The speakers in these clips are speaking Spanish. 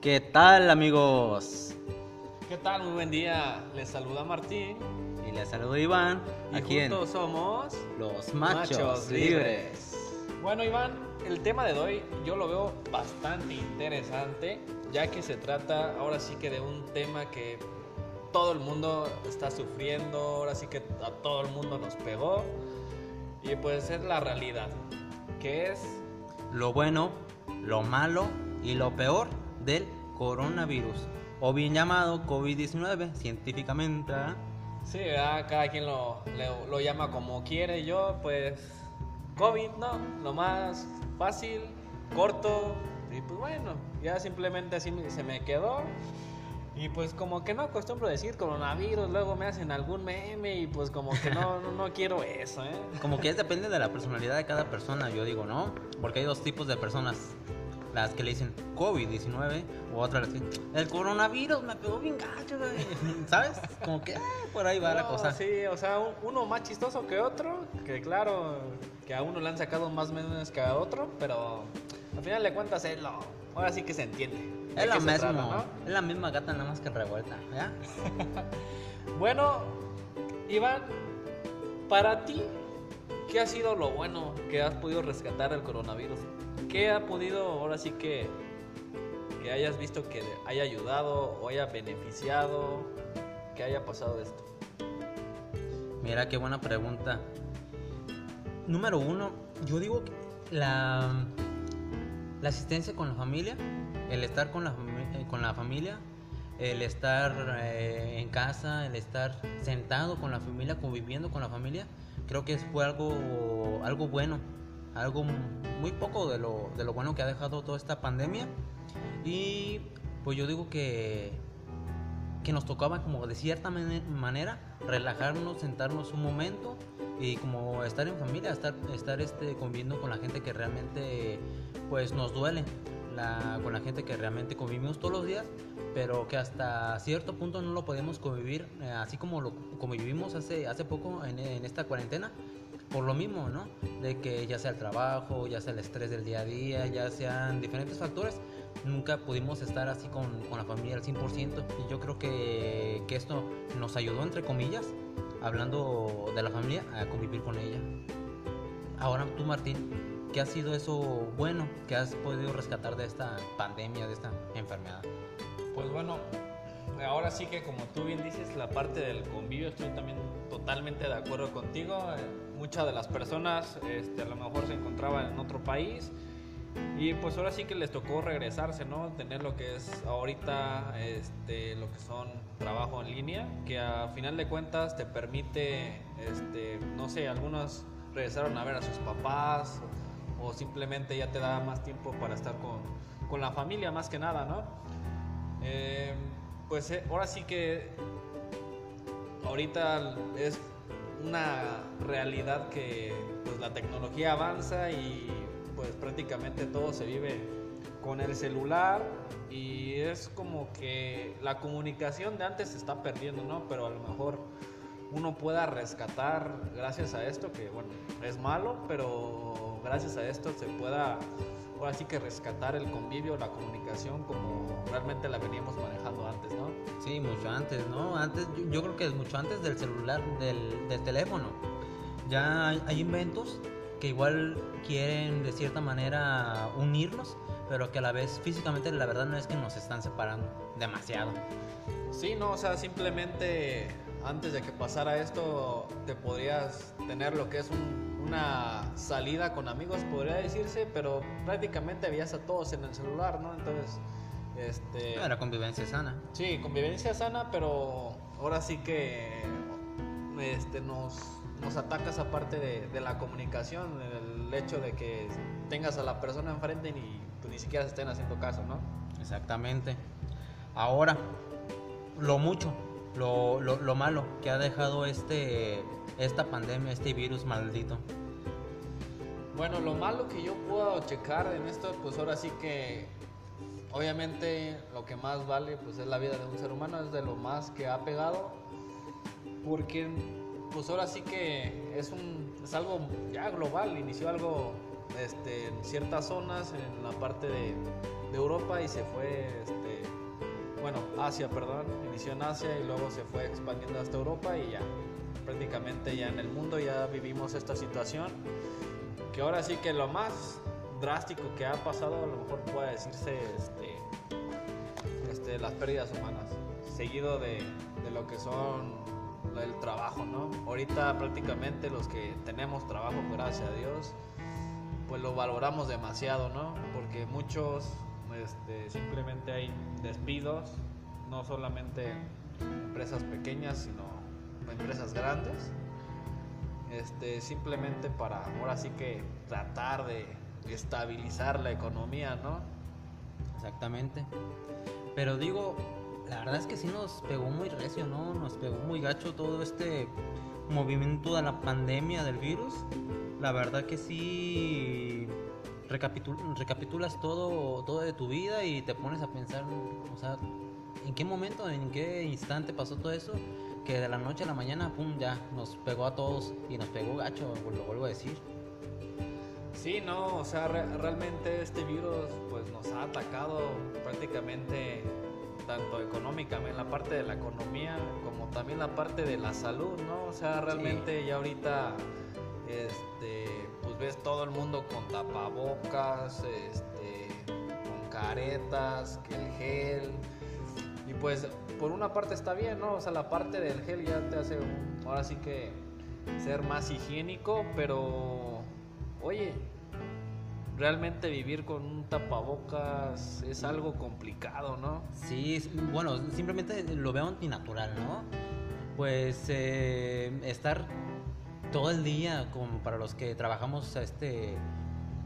¿Qué tal amigos? ¿Qué tal? Muy buen día. Les saluda Martín. Y les saluda Iván. Y Aquí en juntos somos Los Machos, Libres. Bueno, Iván, el tema de hoy yo lo veo bastante interesante, ya que se trata ahora sí que de un tema que todo el mundo está sufriendo, ahora sí que a todo el mundo nos pegó. Y pues es la realidad, que es Lo bueno, lo malo y lo peor del coronavirus. O bien llamado COVID-19 científicamente. ¿ah? Sí, ¿verdad? cada quien lo, lo llama como quiere. Yo, pues, COVID, ¿no? Lo más fácil, corto. Y pues bueno, ya simplemente así se me quedó. Y pues como que no acostumbro a decir coronavirus, luego me hacen algún meme y pues como que no, no, no quiero eso, ¿eh? Como que es depende de la personalidad de cada persona, yo digo, ¿no? Porque hay dos tipos de personas. Las que le dicen COVID-19 o otras que dicen, el coronavirus me pegó bien gacho, güey". ¿Sabes? Como que ah, por ahí va la cosa. Sí, o sea, un- uno más chistoso que otro, que claro, que a uno le han sacado más memes que a otro, pero al final de cuentas es lo, ahora sí que se entiende. de Es lo mismo, trata, ¿no? es la misma gata nada más que revuelta, ¿ya? Bueno, Iván, para ti, ¿qué ha sido lo bueno que has podido rescatar del coronavirus? ¿Qué ha podido, ahora sí que, que hayas visto que haya ayudado o haya beneficiado, que haya pasado de esto? Mira qué buena pregunta. Número uno, yo digo que la, la asistencia con la familia, el estar con la, eh, con la familia, el estar eh, en casa, el estar sentado con la familia, conviviendo con la familia, creo que fue algo, algo bueno, algo muy poco de lo, de lo bueno que ha dejado toda esta pandemia. Y pues yo digo que que nos tocaba como de cierta mane- manera relajarnos, sentarnos un momento y como estar en familia, estar, estar este, conviviendo con la gente que realmente pues nos duele, la, con la gente que realmente convivimos todos los días, pero que hasta cierto punto no lo podemos convivir eh, así como lo convivimos hace, hace poco en, en esta cuarentena. Por lo mismo, ¿no? De que ya sea el trabajo, ya sea el estrés del día a día, ya sean diferentes factores, nunca pudimos estar así con, con la familia al 100% y yo creo que, que esto nos ayudó, entre comillas, hablando de la familia, a convivir con ella. Ahora tú, Martín, ¿qué ha sido eso bueno que has podido rescatar de esta pandemia, de esta enfermedad? Pues bueno, ahora sí que como tú bien dices, la parte del convivio, estoy también totalmente de acuerdo contigo. Eh, Muchas de las personas este, a lo mejor se encontraban en otro país y pues ahora sí que les tocó regresarse, ¿no? Tener lo que es ahorita este, lo que son trabajo en línea, que a final de cuentas te permite, este, no sé, algunos regresaron a ver a sus papás o, simplemente ya te da más tiempo para estar con, con la familia más que nada, ¿no? Eh, pues eh, ahora sí que ahorita es una realidad que pues la tecnología avanza y pues prácticamente todo se vive con el celular y es como que la comunicación de antes se está perdiendo, ¿no? Pero a lo mejor uno pueda rescatar gracias a esto, que bueno, es malo, pero gracias a esto se pueda ahora sí que rescatar el convivio, la comunicación como realmente la veníamos manejando antes, ¿no? Sí, mucho antes, ¿no? Antes, yo, yo creo que es mucho antes del celular, del, del teléfono. Ya hay, hay inventos que igual quieren de cierta manera unirnos, pero que a la vez físicamente la verdad no es que nos están separando demasiado. Sí, no, o sea, simplemente antes de que pasara esto te podrías tener lo que es un- una salida con amigos, podría decirse, pero prácticamente veías a todos en el celular, ¿no? Entonces, este... La convivencia sana. Sí, convivencia sana, pero ahora sí que este, nos, nos ataca esa parte de, de la comunicación, el hecho de que tengas a la persona enfrente y ni, pues, ni siquiera se estén haciendo caso, ¿no? Exactamente. Ahora, lo mucho, lo, lo, lo malo que ha dejado este, esta pandemia, este virus maldito. Bueno, lo malo que yo puedo checar en esto, pues ahora sí que obviamente lo que más vale pues es la vida de un ser humano, es de lo más que ha pegado, porque pues ahora sí que es, un, es algo ya global, inició algo este, en ciertas zonas, en la parte de, de Europa y se fue este, bueno, Asia, perdón, inició en Asia y luego se fue expandiendo hasta Europa y ya, prácticamente ya en el mundo ya vivimos esta situación, que ahora sí que lo más drástico que ha pasado a lo mejor puede decirse este, este, las pérdidas humanas, seguido de, de lo que son el trabajo, ¿no? Ahorita prácticamente los que tenemos trabajo, gracias a Dios, pues lo valoramos demasiado, ¿no? Porque muchos este, simplemente hay despidos, no solamente empresas pequeñas, sino empresas grandes. Este, simplemente para ahora sí que tratar de estabilizar la economía, ¿no? Exactamente. Pero digo, la verdad es que sí nos pegó muy recio, ¿no? Nos pegó muy gacho todo este movimiento de la pandemia del virus. La verdad que sí recapitulas todo, todo de tu vida y te pones a pensar, o sea, ¿en qué momento, en qué instante pasó todo eso? Que de la noche a la mañana, pum, ya nos pegó a todos y nos pegó gacho, lo vuelvo a decir. Sí, no, o sea, realmente este virus pues nos ha atacado prácticamente tanto económicamente, en la parte de la economía, como también la parte de la salud, ¿no? O sea, realmente ya ahorita, este, ves todo el mundo con tapabocas, este, con caretas, que el gel, y pues por una parte está bien, ¿no? O sea, la parte del gel ya te hace, ahora sí que ser más higiénico, pero, oye, realmente vivir con un tapabocas es algo complicado, ¿no? Sí, bueno, simplemente lo veo antinatural, ¿no? Pues eh, estar todo el día, como para los que trabajamos este,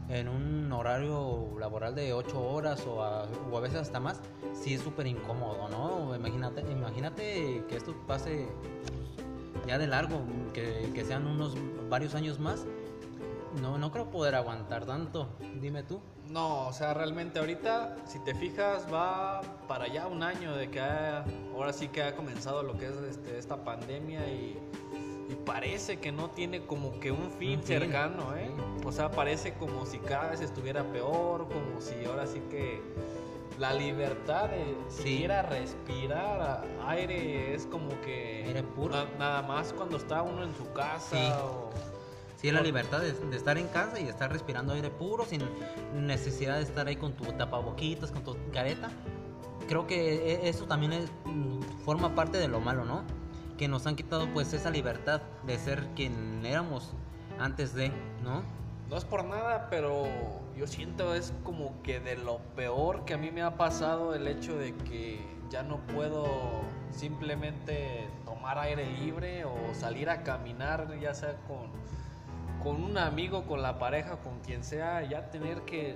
en un horario laboral de 8 horas o a, veces hasta más, sí es súper incómodo, ¿no? Imagínate, imagínate que esto pase ya de largo, que, que sean unos varios años más no, no creo poder aguantar tanto. Dime tú. No, o sea, realmente ahorita, si te fijas, va para allá un año de que ahora sí que ha comenzado lo que es este, esta pandemia y, parece que no tiene como que un fin, cercano, ¿eh? O sea, parece como si cada vez estuviera peor, como si ahora sí que la libertad de siquiera respirar aire es como que nada más cuando está uno en su casa o Sí, la libertad de, estar en casa y estar respirando aire puro sin necesidad de estar ahí con tu tapaboquitas, con tu careta. Creo que e, eso también es, mm, forma parte de lo malo, ¿no? Que nos han quitado pues esa libertad de ser quien éramos antes de, ¿no? No es por nada, pero yo siento es como que de lo peor que a mí me ha pasado el hecho de que ya no puedo simplemente tomar aire libre o salir a caminar, ya sea con con un amigo, con la pareja, con quien sea, ya tener que,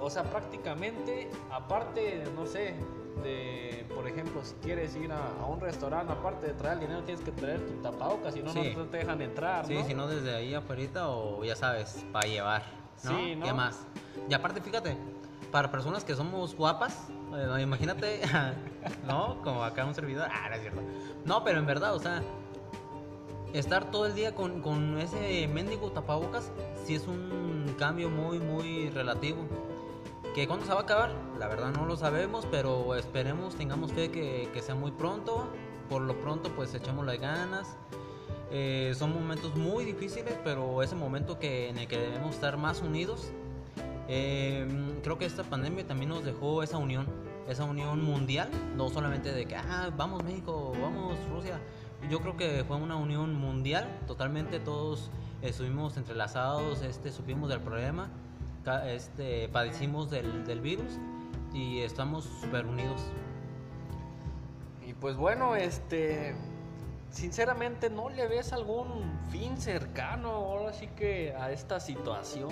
o sea, prácticamente, aparte, no sé, de, por ejemplo, si quieres ir a, un restaurante, aparte de traer el dinero, tienes que traer tu tapabocas, si no, no te dejan entrar. Sí, si no, desde ahí afuera o ya sabes, para llevar. ¿no? Sí, ¿no? ¿Qué más? Y aparte, fíjate, para personas que somos guapas, eh, imagínate, ¿no? Como acá un servidor, ah, no es cierto. No, pero en verdad, o sea, estar todo el día con, con ese mendigo tapabocas sí es un cambio muy, muy relativo. ¿Que cuándo se va a acabar? La verdad no lo sabemos, pero esperemos, tengamos fe que, que sea muy pronto. Por lo pronto, pues echemos las ganas. Eh, son momentos muy difíciles, pero es el momento que, en el que debemos estar más unidos. Eh, creo que esta pandemia también nos dejó esa unión, esa unión mundial, no solamente de que, ah, vamos México, vamos Rusia, yo creo que fue una unión mundial, totalmente todos estuvimos entrelazados, este, supimos del problema, este, padecimos del, del virus y estamos súper unidos. Y pues bueno, este, sinceramente no le ves algún fin cercano ahora sí que a esta situación.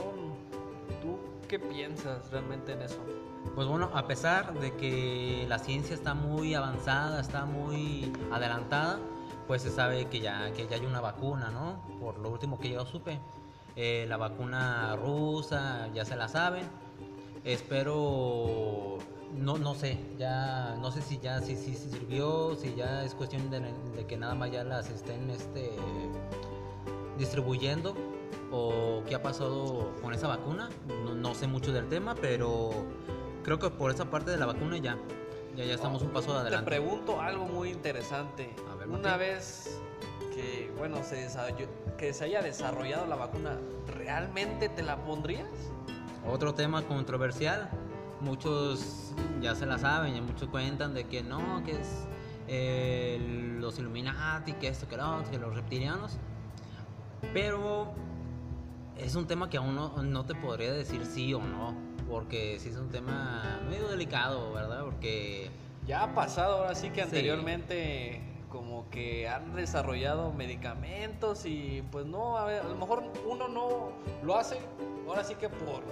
¿Tú qué piensas realmente en eso? Pues bueno, a pesar de que la ciencia está muy avanzada, está muy adelantada, pues se sabe que ya, que ya hay una vacuna, ¿no? Por lo último que yo supe. Eh, la vacuna rusa, ya se la saben. Espero, no, no sé, ya, no sé si ya si, si, sirvió, si ya es cuestión de, que nada más ya las estén este, distribuyendo o qué ha pasado con esa vacuna. No, no sé mucho del tema, pero creo que por esa parte de la vacuna ya, Ya, ya estamos un paso Te adelante. pregunto algo muy interesante. A ver, Una vez que, bueno, se que se haya desarrollado la vacuna, ¿realmente te la pondrías? Otro tema controversial. Muchos ya se la saben, y muchos cuentan de que no, que es eh, los Illuminati, que esto, que lo otro, que los reptilianos. Pero es un tema que aún no, no te podría decir sí o no, porque sí es un tema medio delicado, ¿verdad? Porque Ya ha pasado, ahora sí que Sí. anteriormente como que han desarrollado medicamentos y pues no, a, ver, a lo mejor uno no lo hace, ahora sí que por,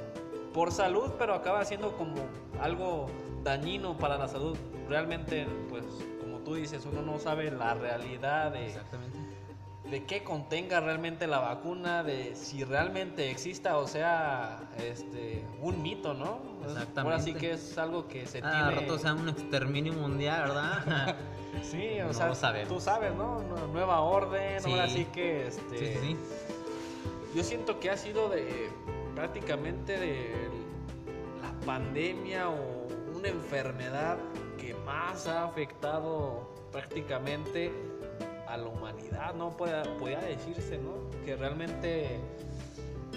por salud, pero acaba siendo como algo dañino para la salud. Realmente, pues como tú dices, uno no sabe la realidad de, exactamente. De qué contenga realmente la vacuna, de si realmente exista o sea este un mito, ¿no? Ahora sí Exactamente. que es algo que se Ah, tiene... rato sea un exterminio mundial, ¿verdad? Sí, o No sea, lo sabemos. tú sabes, ¿no? Nue- Nueva orden, Sí. ahora sí que este sí, sí, sí. yo siento que ha sido de prácticamente de la pandemia o una enfermedad que más ha afectado prácticamente a la humanidad, ¿no? Podría, podría decirse, ¿no? Que realmente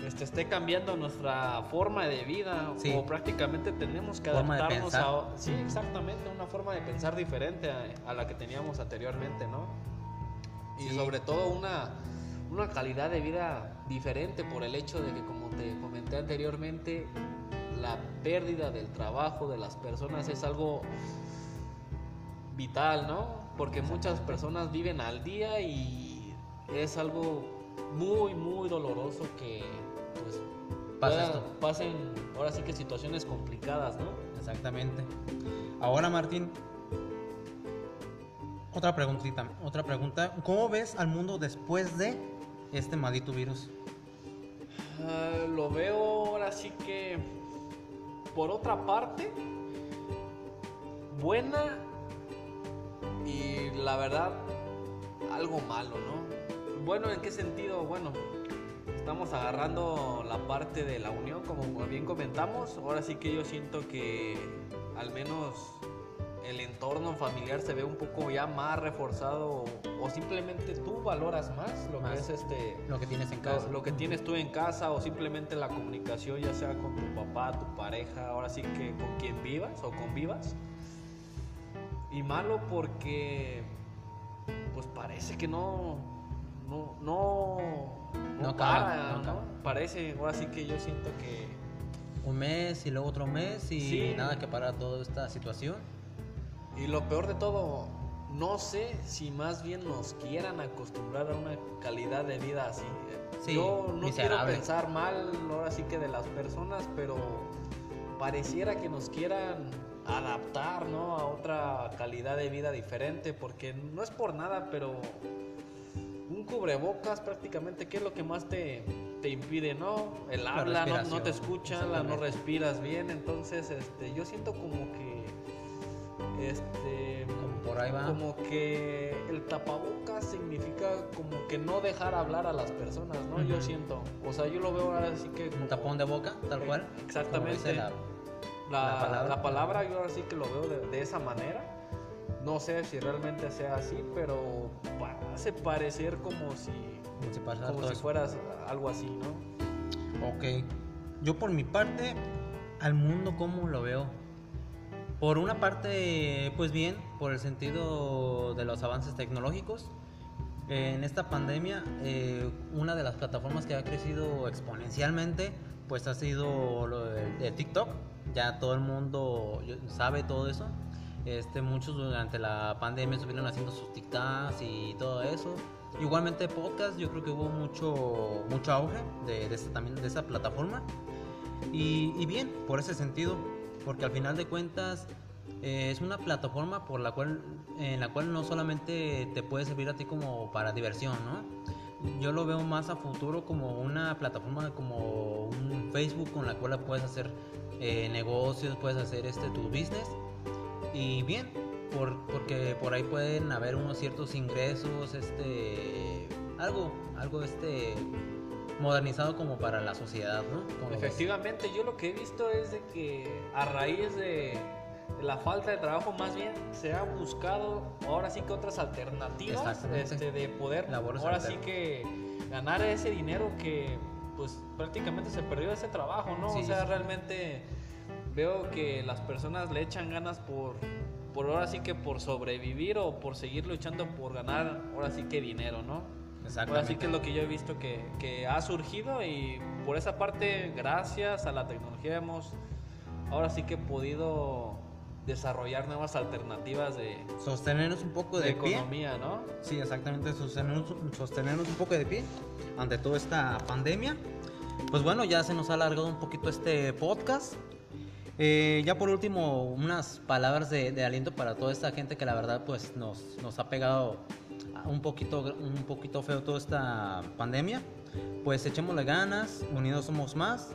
este, esté cambiando nuestra forma de vida Sí. o prácticamente tenemos que Forma adaptarnos a... Sí, exactamente, una forma de pensar diferente a, a la que teníamos anteriormente, ¿no? Y Sí. sobre todo una, una calidad de vida diferente por el hecho de que, como te comenté anteriormente, la pérdida del trabajo de las personas es algo vital, ¿no? Porque muchas personas viven al día y es algo muy, muy doloroso que pues Pasa pueda- esto. pasen ahora sí que situaciones complicadas, ¿no? Exactamente. Ahora, Martín, otra preguntita, otra pregunta. ¿Cómo ves al mundo después de este maldito virus? Ah, lo veo ahora sí que por otra parte buena y la verdad algo malo, ¿no? Bueno, ¿en qué sentido? Bueno, estamos agarrando la parte de la unión, como bien comentamos. Ahora sí que yo siento que al menos el entorno familiar se ve un poco ya más reforzado o simplemente tú valoras más lo Más. que es este Lo que tienes en lo, casa. lo que tienes tú en casa o simplemente la comunicación, ya sea con tu papá, tu pareja, ahora sí que con quien vivas o convivas. Y malo porque, pues parece que no, no, no, no, No para, acaba, no. Parece, ahora sí que yo siento que Un mes y luego otro mes y Sí. nada que parar toda esta situación. Y lo peor de todo, no sé si más bien nos quieran acostumbrar a una calidad de vida así. Sí, Yo no quiero pensar mal ahora sí que de las personas, pero pareciera que nos quieran adaptar, ¿no? A otra calidad de vida diferente, porque no es por nada, pero un cubrebocas prácticamente, ¿qué es lo que más te, te impide, no? El La habla, no, no te escuchan, la- no respiras bien, entonces este, yo siento como que este Como por ahí va. como que el tapabocas significa como que no dejar hablar a las personas, ¿no? Yo siento, o sea, yo lo veo ahora así que Un tapón de boca, tal cual. Exactamente. Como la- la, la palabra. la palabra yo ahora sí que lo veo de, de esa manera. No sé si realmente sea así, pero hace parecer como si como si como fueras algo así, ¿no? Ok. Yo por mi parte, al mundo cómo lo veo. Por una parte, pues bien, por el sentido de los avances tecnológicos. En esta pandemia, eh, una de las plataformas que ha crecido exponencialmente, pues ha sido lo de, de TikTok. Ya todo el mundo sabe todo eso. Este, muchos durante la pandemia estuvieron haciendo sus TikToks y todo eso. Igualmente podcast, yo creo que hubo mucho, mucho auge de, de esta, también de esa plataforma. Y, y bien, por ese sentido, porque al final de cuentas eh, es una plataforma por la cual, en la cual no solamente te puede servir a ti como para diversión, ¿no? Yo lo veo más a futuro como una plataforma como un Facebook con la cual puedes hacer eh, negocios, puedes hacer este tu business. Y bien, por, porque por ahí pueden haber unos ciertos ingresos, este, algo, algo este modernizado como para la sociedad, ¿no? Efectivamente, yo lo que he visto es de que a raíz de, la falta de trabajo más bien se ha buscado ahora sí que otras alternativas este, de poder Labores ahora sí que ganar ese dinero que pues prácticamente se perdió ese trabajo, ¿no? Sí, o sea, sí. realmente veo que las personas le echan ganas por, por ahora sí que por sobrevivir o por seguir luchando por ganar ahora sí que dinero, ¿no? Ahora sí que es lo que yo he visto que, que ha surgido y por esa parte, gracias a la tecnología hemos ahora sí que podido desarrollar nuevas alternativas de, Sostenernos un poco de de, pie. economía, ¿no? Sí, exactamente, sostenernos, sostenernos un poco de pie ante toda esta pandemia. Pues bueno, ya se nos ha alargado un poquito este podcast. Eh, ya por último, unas palabras de, de aliento para toda esta gente que la verdad pues nos, nos ha pegado un poquito, un poquito feo toda esta pandemia. Pues echémosle ganas, unidos somos más.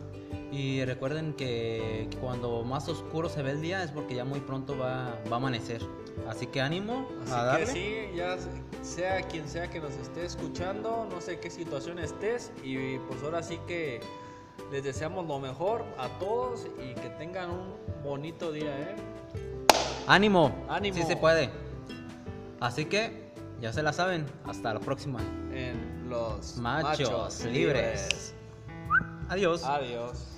Y recuerden que cuando más oscuro se ve el día es porque ya muy pronto va, va a amanecer. Así que ánimo Así a darle. que sí, ya sea quien sea que nos esté escuchando, no sé qué situación estés y pues ahora sí que les deseamos lo mejor a todos y que tengan un bonito día, ¿eh? Ánimo, Ánimo. sí se puede. Así que ya se la saben. Hasta la próxima. En los Machos, libres. Adiós. Adiós.